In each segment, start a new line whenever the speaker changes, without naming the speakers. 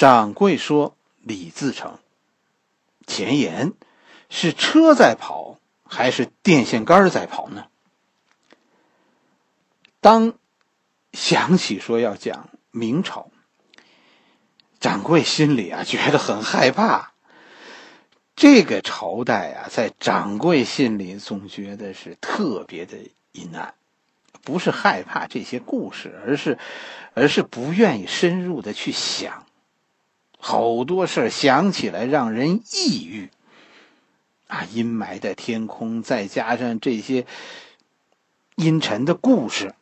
掌柜说：“李自成，前言是车在跑，还是电线杆在跑呢？”当想起说要讲明朝，掌柜心里啊觉得很害怕。这个朝代啊，在掌柜心里总觉得是特别的阴暗，不是害怕这些故事，而是，而是不愿意深入的去想。好多事想起来让人抑郁。啊，阴霾的天空，再加上这些阴沉的故事，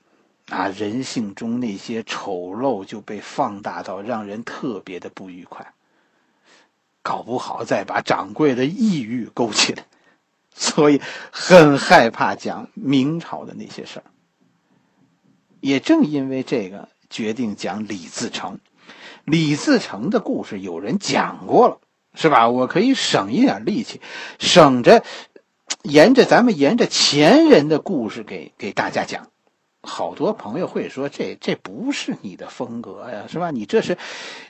啊，人性中那些丑陋就被放大到让人特别的不愉快。搞不好再把掌柜的抑郁勾起来，所以很害怕讲明朝的那些事儿。也正因为这个，决定讲李自成。李自成的故事有人讲过了，是吧？我可以省一点力气，省着沿着咱们沿着前人的故事给给大家讲。好多朋友会说：“这这不是你的风格呀，是吧？你这是，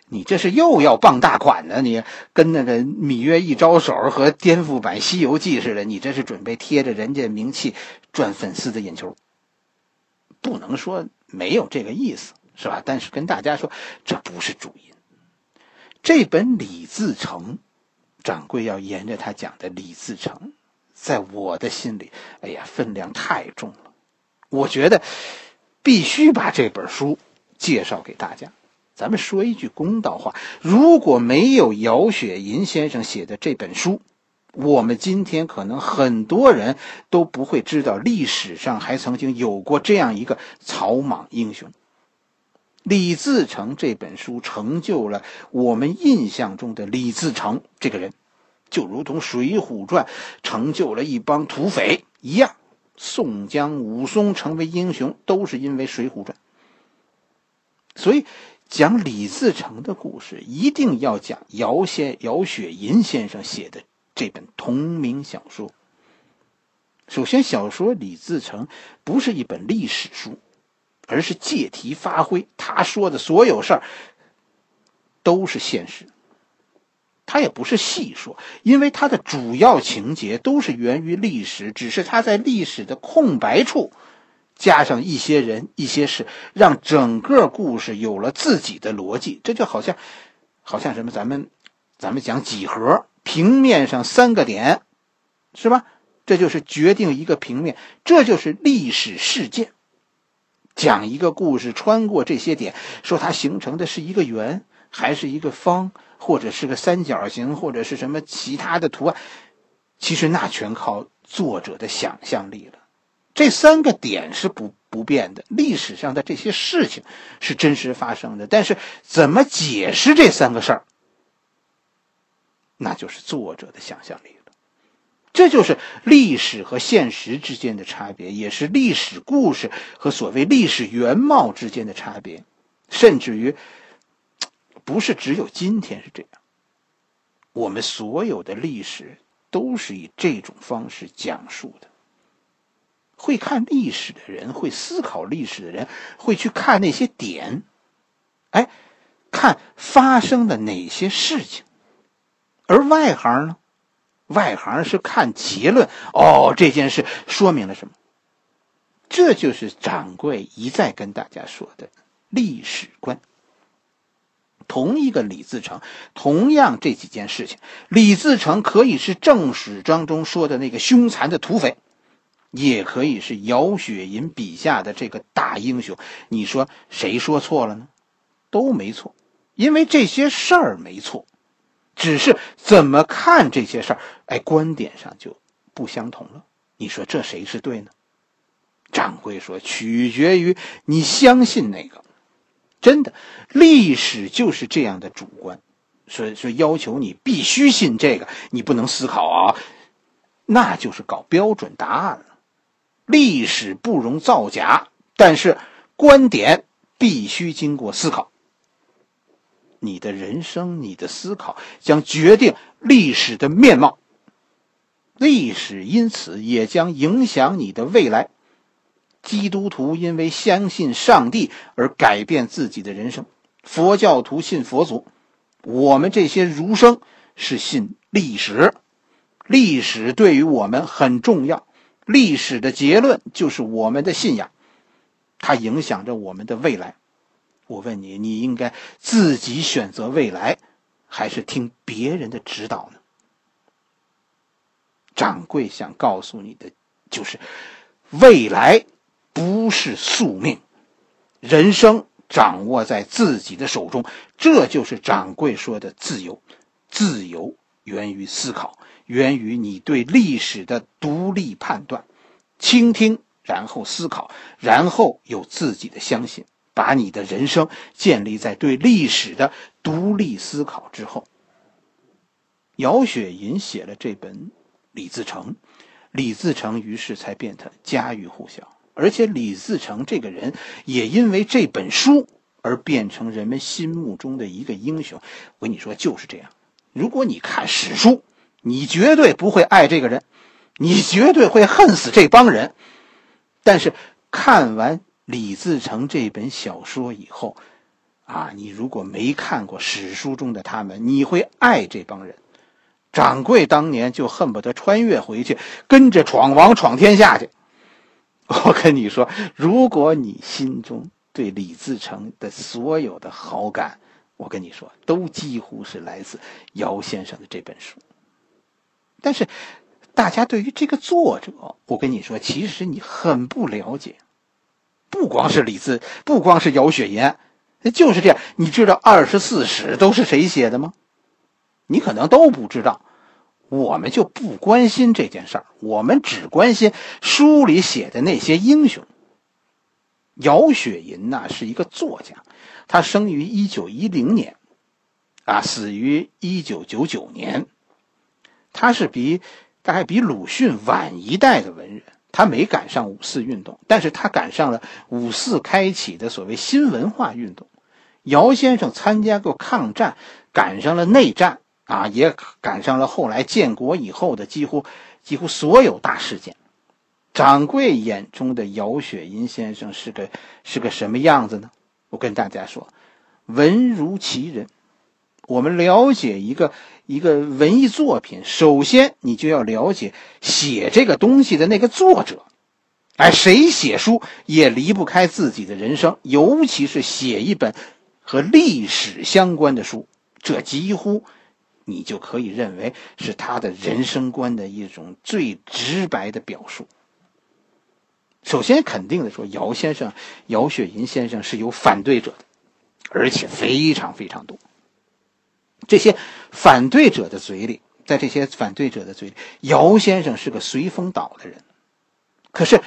你这是又要傍大款呢？你跟那个《芈月一招手》和颠覆版《西游记》似的，你这是准备贴着人家名气赚粉丝的眼球？不能说没有这个意思，是吧？但是跟大家说，这不是主因。这本李自成，掌柜要沿着他讲的李自成，在我的心里，哎呀，分量太重了。”我觉得必须把这本书介绍给大家。咱们说一句公道话：如果没有姚雪银先生写的这本书，我们今天可能很多人都不会知道历史上还曾经有过这样一个草莽英雄。李自成这本书成就了我们印象中的李自成这个人，就如同《水浒传》成就了一帮土匪一样。宋江、武松成为英雄，都是因为《水浒传》。所以，讲李自成的故事，一定要讲姚先姚雪银先生写的这本同名小说。首先，小说李自成不是一本历史书，而是借题发挥。他说的所有事儿，都是现实。他也不是细说，因为他的主要情节都是源于历史，只是他在历史的空白处加上一些人、一些事，让整个故事有了自己的逻辑。这就好像，好像什么？咱们，咱们讲几何，平面上三个点，是吧？这就是决定一个平面，这就是历史事件。讲一个故事，穿过这些点，说它形成的是一个圆，还是一个方？或者是个三角形，或者是什么其他的图案，其实那全靠作者的想象力了。这三个点是不不变的，历史上的这些事情是真实发生的。但是怎么解释这三个事儿，那就是作者的想象力。这就是历史和现实之间的差别，也是历史故事和所谓历史原貌之间的差别，甚至于。不是只有今天是这样，我们所有的历史都是以这种方式讲述的。会看历史的人，会思考历史的人，会去看那些点，哎，看发生的哪些事情。而外行呢，外行是看结论。哦，这件事说明了什么？这就是掌柜一再跟大家说的历史观。同一个李自成，同样这几件事情，李自成可以是正史当中说的那个凶残的土匪，也可以是姚雪银笔下的这个大英雄。你说谁说错了呢？都没错，因为这些事儿没错，只是怎么看这些事儿，哎，观点上就不相同了。你说这谁是对呢？掌柜说，取决于你相信哪个。真的，历史就是这样的主观，所以说要求你必须信这个，你不能思考啊，那就是搞标准答案了。历史不容造假，但是观点必须经过思考。你的人生，你的思考将决定历史的面貌，历史因此也将影响你的未来。基督徒因为相信上帝而改变自己的人生，佛教徒信佛祖，我们这些儒生是信历史，历史对于我们很重要，历史的结论就是我们的信仰，它影响着我们的未来。我问你，你应该自己选择未来，还是听别人的指导呢？掌柜想告诉你的就是，未来不是宿命，人生掌握在自己的手中，这就是掌柜说的自由。自由源于思考，源于你对历史的独立判断，倾听，然后思考，然后有自己的相信。把你的人生建立在对历史的独立思考之后。姚雪银写了这本《李自成》，李自成于是才变得家喻户晓，而且李自成这个人也因为这本书而变成人们心目中的一个英雄。我跟你说，就是这样。如果你看史书，你绝对不会爱这个人，你绝对会恨死这帮人。但是看完。李自成这本小说以后，啊，你如果没看过史书中的他们，你会爱这帮人。掌柜当年就恨不得穿越回去，跟着闯王闯天下去。我跟你说，如果你心中对李自成的所有的好感，我跟你说，都几乎是来自姚先生的这本书。但是，大家对于这个作者，我跟你说，其实你很不了解。不光是李自，不光是姚雪岩，就是这样。你知道《二十四史》都是谁写的吗？你可能都不知道。我们就不关心这件事儿，我们只关心书里写的那些英雄。姚雪银呐是一个作家，他生于一九一零年，啊，死于一九九九年。他是比大概比鲁迅晚一代的文人。他没赶上五四运动，但是他赶上了五四开启的所谓新文化运动。姚先生参加过抗战，赶上了内战啊，也赶上了后来建国以后的几乎几乎所有大事件。掌柜眼中的姚雪银先生是个是个什么样子呢？我跟大家说，文如其人。我们了解一个一个文艺作品，首先你就要了解写这个东西的那个作者。哎，谁写书也离不开自己的人生，尤其是写一本和历史相关的书，这几乎你就可以认为是他的人生观的一种最直白的表述。首先，肯定的说，姚先生、姚雪银先生是有反对者的，而且非常非常多。这些反对者的嘴里，在这些反对者的嘴里，姚先生是个随风倒的人。可是，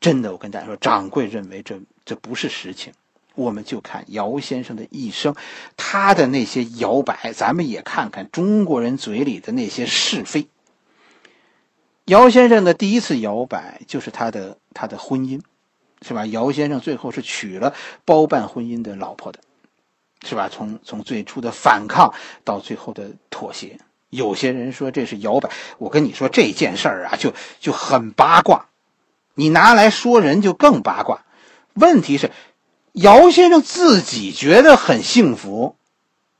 真的，我跟大家说，掌柜认为这这不是实情。我们就看姚先生的一生，他的那些摇摆，咱们也看看中国人嘴里的那些是非。姚先生的第一次摇摆就是他的他的婚姻，是吧？姚先生最后是娶了包办婚姻的老婆的。是吧？从从最初的反抗到最后的妥协，有些人说这是摇摆。我跟你说这件事儿啊，就就很八卦。你拿来说人就更八卦。问题是，姚先生自己觉得很幸福，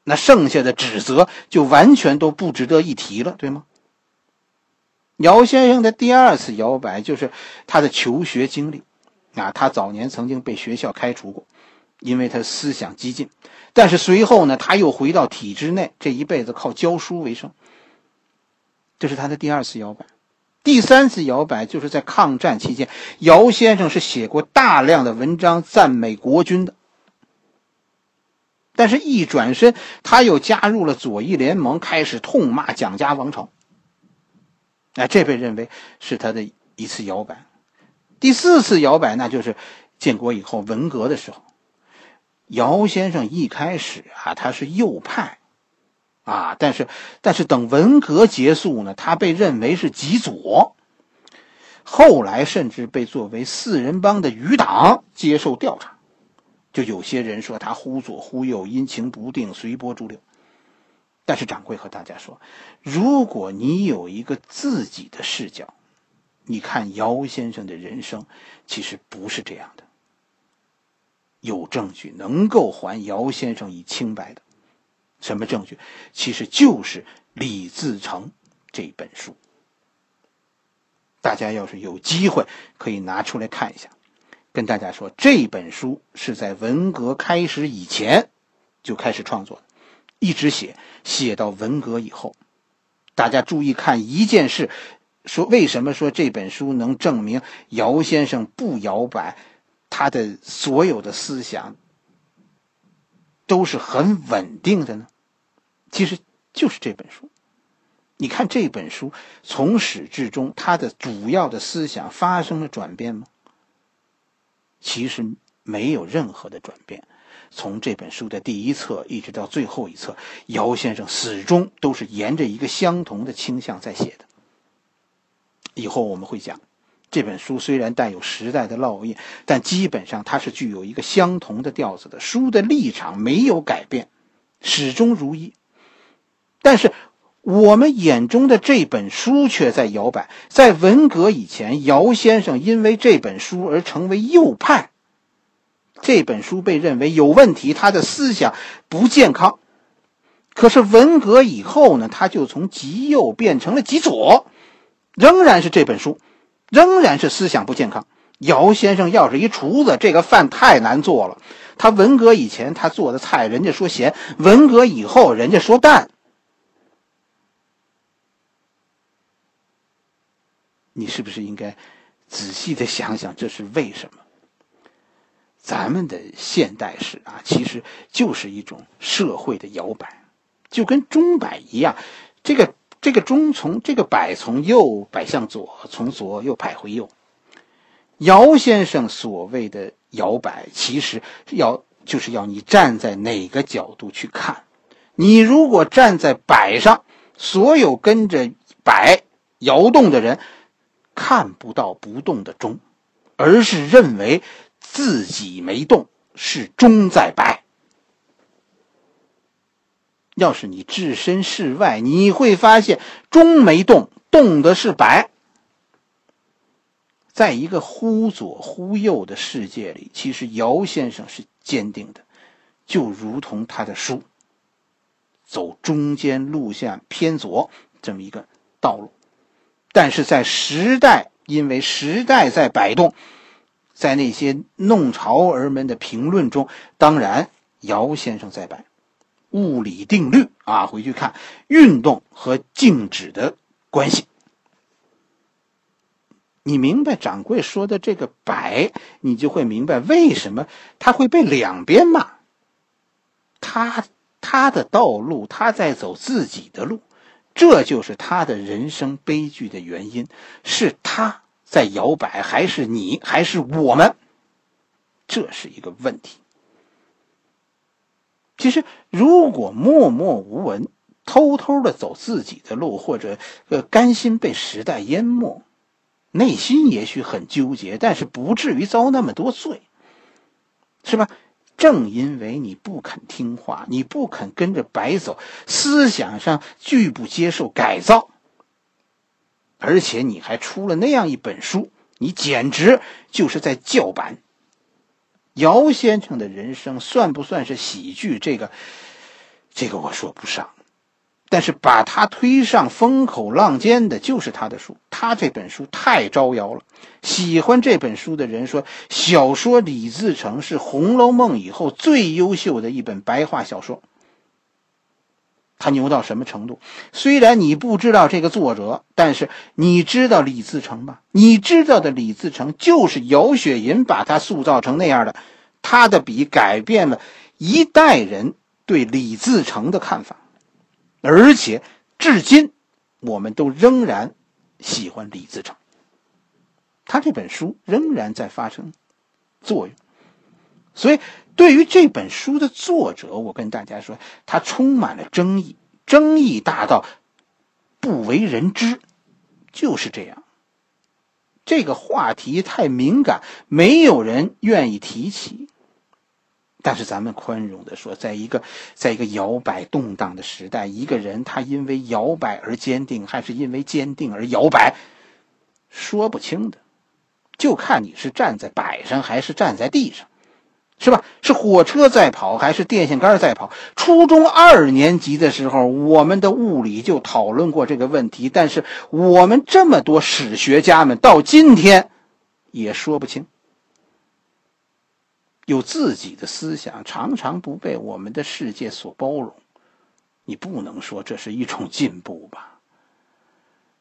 那剩下的指责就完全都不值得一提了，对吗？姚先生的第二次摇摆就是他的求学经历啊，他早年曾经被学校开除过，因为他思想激进。但是随后呢，他又回到体制内，这一辈子靠教书为生。这是他的第二次摇摆，第三次摇摆就是在抗战期间，姚先生是写过大量的文章赞美国军的。但是，一转身他又加入了左翼联盟，开始痛骂蒋家王朝。哎，这被认为是他的一次摇摆。第四次摇摆，那就是建国以后文革的时候。姚先生一开始啊，他是右派，啊，但是但是等文革结束呢，他被认为是极左，后来甚至被作为四人帮的余党接受调查，就有些人说他忽左忽右，阴晴不定，随波逐流。但是掌柜和大家说，如果你有一个自己的视角，你看姚先生的人生，其实不是这样的。有证据能够还姚先生以清白的，什么证据？其实就是李自成这本书。大家要是有机会，可以拿出来看一下。跟大家说，这本书是在文革开始以前就开始创作的，一直写写到文革以后。大家注意看一件事，说为什么说这本书能证明姚先生不摇摆，他的所有的思想都是很稳定的呢？其实就是这本书。你看这本书从始至终，他的主要的思想发生了转变吗？其实没有任何的转变，从这本书的第一册一直到最后一册，姚先生始终都是沿着一个相同的倾向在写的。以后我们会讲，这本书虽然带有时代的烙印，但基本上它是具有一个相同的调子的。书的立场没有改变，始终如一。但是我们眼中的这本书却在摇摆。在文革以前，姚先生因为这本书而成为右派。这本书被认为有问题，他的思想不健康。可是文革以后呢，他就从极右变成了极左，仍然是这本书，仍然是思想不健康。姚先生要是一厨子，这个饭太难做了。他文革以前他做的菜，人家说咸；文革以后，人家说淡。你是不是应该仔细的想想，这是为什么？咱们的现代史啊，其实就是一种社会的摇摆，就跟钟摆一样。这个这个钟从这个摆从右摆向左，从左又摆回右。姚先生所谓的摇摆，其实要就是要你站在哪个角度去看。你如果站在摆上，所有跟着摆摇动的人。看不到不动的钟，而是认为自己没动，是钟在摆。要是你置身事外，你会发现钟没动，动的是摆。在一个忽左忽右的世界里，其实姚先生是坚定的，就如同他的书，走中间路线偏左这么一个道路。但是在时代，因为时代在摆动，在那些弄潮儿们的评论中，当然姚先生在摆物理定律啊，回去看运动和静止的关系。你明白掌柜说的这个摆，你就会明白为什么他会被两边骂。他他的道路，他在走自己的路。这就是他的人生悲剧的原因，是他在摇摆，还是你，还是我们？这是一个问题。其实，如果默默无闻，偷偷的走自己的路，或者呃甘心被时代淹没，内心也许很纠结，但是不至于遭那么多罪，是吧？正因为你不肯听话，你不肯跟着白走，思想上拒不接受改造，而且你还出了那样一本书，你简直就是在叫板。姚先生的人生算不算是喜剧？这个，这个我说不上。但是把他推上风口浪尖的，就是他的书。他这本书太招摇了。喜欢这本书的人说，小说《李自成》是《红楼梦》以后最优秀的一本白话小说。他牛到什么程度？虽然你不知道这个作者，但是你知道李自成吧？你知道的李自成就是姚雪银把他塑造成那样的。他的笔改变了一代人对李自成的看法。而且，至今，我们都仍然喜欢李自成。他这本书仍然在发生作用。所以，对于这本书的作者，我跟大家说，他充满了争议，争议大到不为人知，就是这样。这个话题太敏感，没有人愿意提起。但是咱们宽容的说，在一个在一个摇摆动荡的时代，一个人他因为摇摆而坚定，还是因为坚定而摇摆，说不清的，就看你是站在摆上还是站在地上。是吧？是火车在跑，还是电线杆在跑？初中二年级的时候，我们的物理就讨论过这个问题，但是我们这么多史学家们到今天也说不清。有自己的思想，常常不被我们的世界所包容，你不能说这是一种进步吧？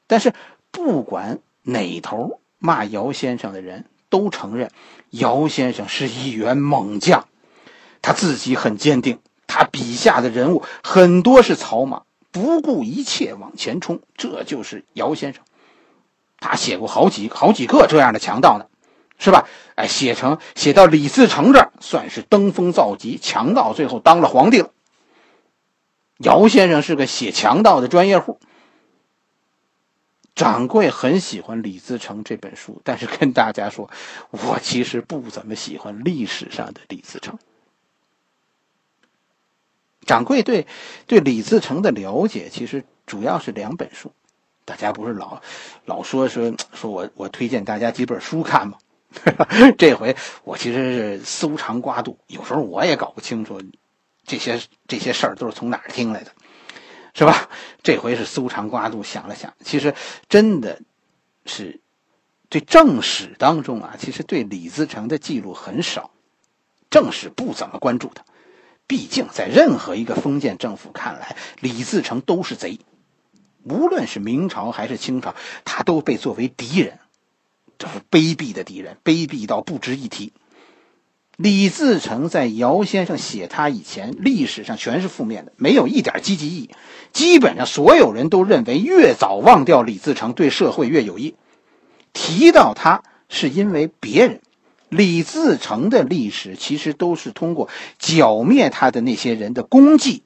但是不管哪头骂姚先生的人。都承认，姚先生是一员猛将，他自己很坚定。他笔下的人物很多是草莽，不顾一切往前冲，这就是姚先生。他写过好几好几个这样的强盗呢，是吧？哎，写成写到李自成这儿，算是登峰造极，强盗最后当了皇帝了。姚先生是个写强盗的专业户。掌柜很喜欢李自成这本书，但是跟大家说，我其实不怎么喜欢历史上的李自成。掌柜对对李自成的了解，其实主要是两本书。大家不是老老说说说我我推荐大家几本书看吗？这回我其实是搜肠刮肚，有时候我也搞不清楚这些这些事儿都是从哪儿听来的。是吧？这回是搜肠刮肚想了想，其实真的是对正史当中啊，其实对李自成的记录很少，正史不怎么关注他。毕竟在任何一个封建政府看来，李自成都是贼，无论是明朝还是清朝，他都被作为敌人，这是卑鄙的敌人，卑鄙到不值一提。李自成在姚先生写他以前，历史上全是负面的，没有一点积极意义。基本上所有人都认为，越早忘掉李自成，对社会越有益。提到他，是因为别人。李自成的历史其实都是通过剿灭他的那些人的功绩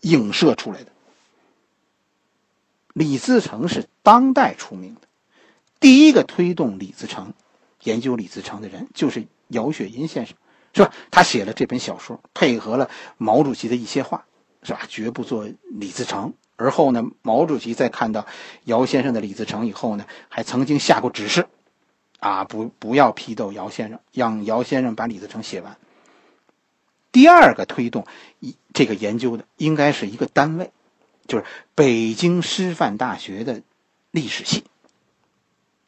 影射出来的。李自成是当代出名的，第一个推动李自成研究李自成的人，就是姚雪银先生。是吧？他写了这本小说，配合了毛主席的一些话，是吧？绝不做李自成。而后呢，毛主席在看到姚先生的李自成以后呢，还曾经下过指示，啊，不不要批斗姚先生，让姚先生把李自成写完。第二个推动一这个研究的，应该是一个单位，就是北京师范大学的历史系。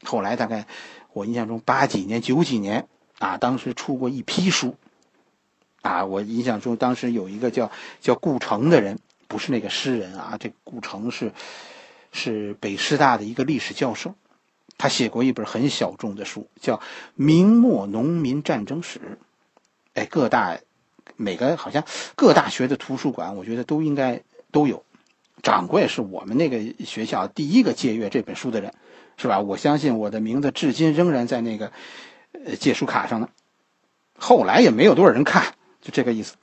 后来大概我印象中八几年、九几年。啊，当时出过一批书，啊，我印象中当时有一个叫叫顾城的人，不是那个诗人啊，这顾城是是北师大的一个历史教授，他写过一本很小众的书，叫《明末农民战争史》。哎，各大每个好像各大学的图书馆，我觉得都应该都有。掌柜是我们那个学校第一个借阅这本书的人，是吧？我相信我的名字至今仍然在那个。呃，借书卡上的，后来也没有多少人看，就这个意思。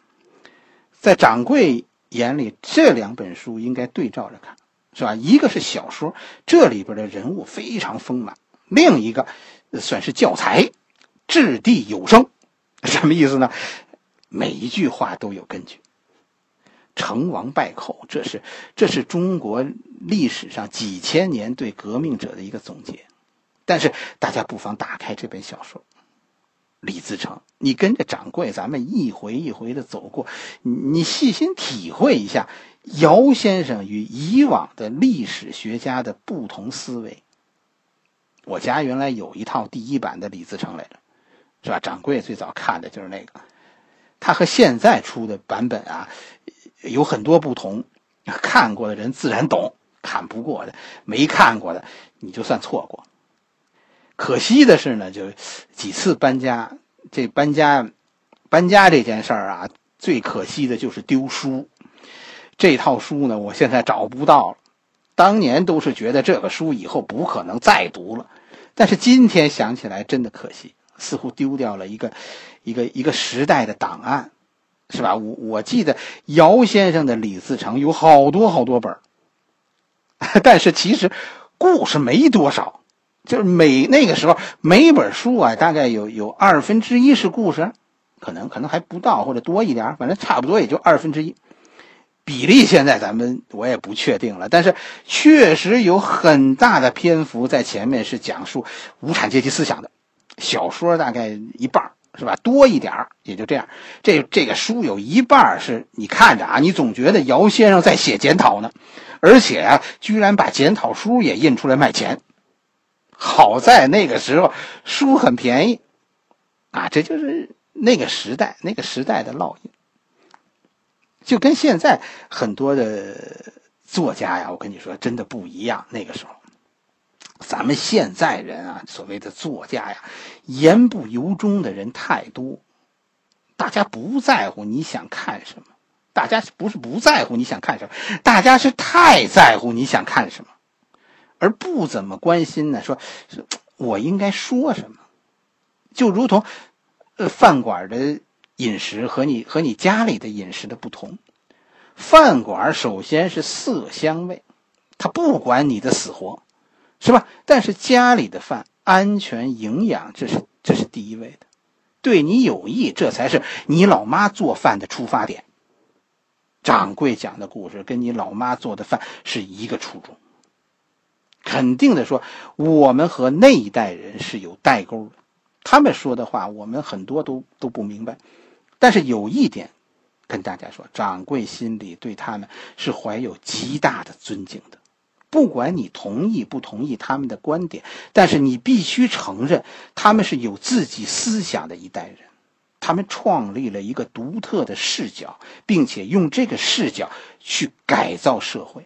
在掌柜眼里，这两本书应该对照着看，是吧？一个是小说，这里边的人物非常丰满；另一个算是教材，掷地有声。什么意思呢？每一句话都有根据。成王败寇，这是这是中国历史上几千年对革命者的一个总结。但是大家不妨打开这本小说，李自成，你跟着掌柜，咱们一回一回的走过，你细心体会一下姚先生与以往的历史学家的不同思维。我家原来有一套第一版的李自成来着，是吧？掌柜最早看的就是那个，他和现在出的版本啊有很多不同，看过的人自然懂，看不过的、没看过的，你就算错过。可惜的是呢，就几次搬家，这搬家，搬家这件事儿啊，最可惜的就是丢书。这套书呢，我现在找不到了。当年都是觉得这个书以后不可能再读了，但是今天想起来真的可惜，似乎丢掉了一个一个一个时代的档案，是吧？我我记得姚先生的李自成有好多好多本 但是其实故事没多少。就是每那个时候每一本书啊，大概有有二分之一是故事，可能可能还不到或者多一点，反正差不多也就二分之一。比例现在咱们我也不确定了，但是确实有很大的篇幅在前面是讲述无产阶级思想的，小说大概一半是吧？多一点也就这样。这这个书有一半是你看着啊，你总觉得姚先生在写检讨呢，而且啊，居然把检讨书也印出来卖钱。好在那个时候书很便宜，啊，这就是那个时代那个时代的烙印。就跟现在很多的作家呀，我跟你说，真的不一样。那个时候，咱们现在人啊，所谓的作家呀，言不由衷的人太多。大家不在乎你想看什么，大家不是不在乎你想看什么，大家是太在乎你想看什么，而不怎么关心呢。说，我应该说什么？就如同，呃，饭馆的。饮食和你和你家里的饮食的不同，饭馆首先是色香味，他不管你的死活，是吧？但是家里的饭安全营养，这是这是第一位的，对你有益，这才是你老妈做饭的出发点。掌柜讲的故事跟你老妈做的饭是一个初衷，肯定的说，我们和那一代人是有代沟的，他们说的话，我们很多都都不明白。但是有一点，跟大家说，掌柜心里对他们是怀有极大的尊敬的。不管你同意不同意他们的观点，但是你必须承认，他们是有自己思想的一代人。他们创立了一个独特的视角，并且用这个视角去改造社会，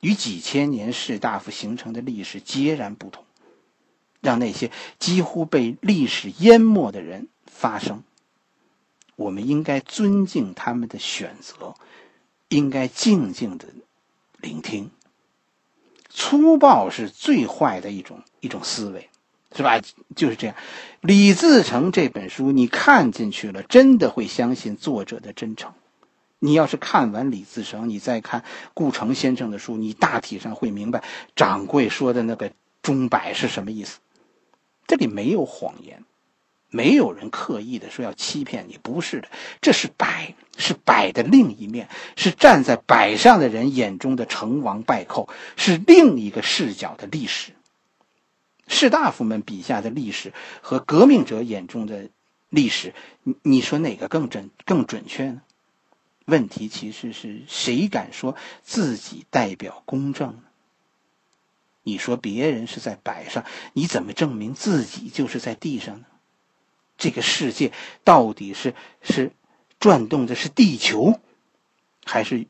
与几千年士大夫形成的历史截然不同，让那些几乎被历史淹没的人发声。我们应该尊敬他们的选择，应该静静的聆听。粗暴是最坏的一种一种思维，是吧？就是这样。李自成这本书，你看进去了，真的会相信作者的真诚。你要是看完李自成，你再看顾城先生的书，你大体上会明白掌柜说的那个钟摆是什么意思。这里没有谎言。没有人刻意的说要欺骗你，不是的，这是摆，是摆的另一面，是站在摆上的人眼中的成王败寇，是另一个视角的历史。士大夫们笔下的历史和革命者眼中的历史，你你说哪个更准更准确呢？问题其实是谁敢说自己代表公正呢？你说别人是在摆上，你怎么证明自己就是在地上呢？这个世界到底是是转动的是地球，还是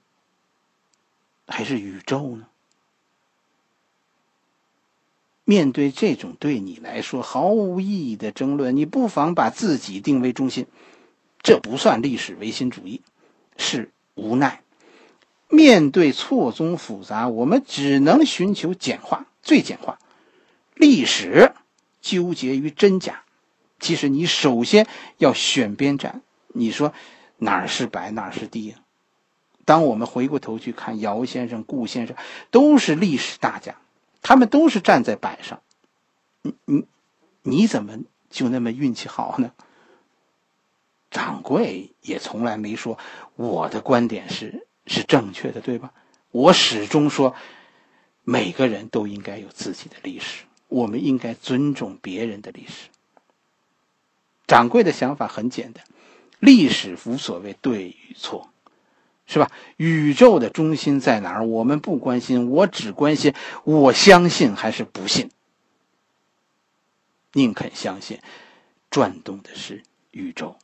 还是宇宙呢？面对这种对你来说毫无意义的争论，你不妨把自己定为中心。这不算历史唯心主义，是无奈。面对错综复杂，我们只能寻求简化，最简化。历史纠结于真假。其实你首先要选边站，你说哪儿是白，哪儿是地啊？当我们回过头去看姚先生、顾先生，都是历史大家，他们都是站在板上。你你你怎么就那么运气好呢？掌柜也从来没说我的观点是是正确的，对吧？我始终说，每个人都应该有自己的历史，我们应该尊重别人的历史。掌柜的想法很简单，历史无所谓对与错，是吧？宇宙的中心在哪儿？我们不关心，我只关心我相信还是不信。宁肯相信，转动的是宇宙。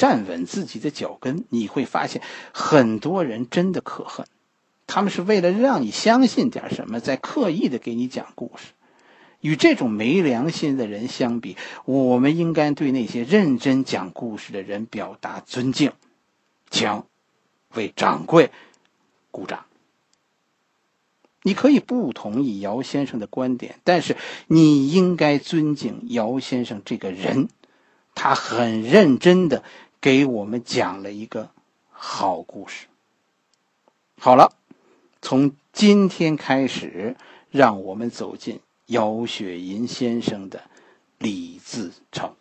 站稳自己的脚跟，你会发现很多人真的可恨，他们是为了让你相信点什么，在刻意的给你讲故事。与这种没良心的人相比，我们应该对那些认真讲故事的人表达尊敬，请为掌柜鼓掌。你可以不同意姚先生的观点，但是你应该尊敬姚先生这个人，他很认真的给我们讲了一个好故事。好了，从今天开始，让我们走进。姚雪银先生的李自成。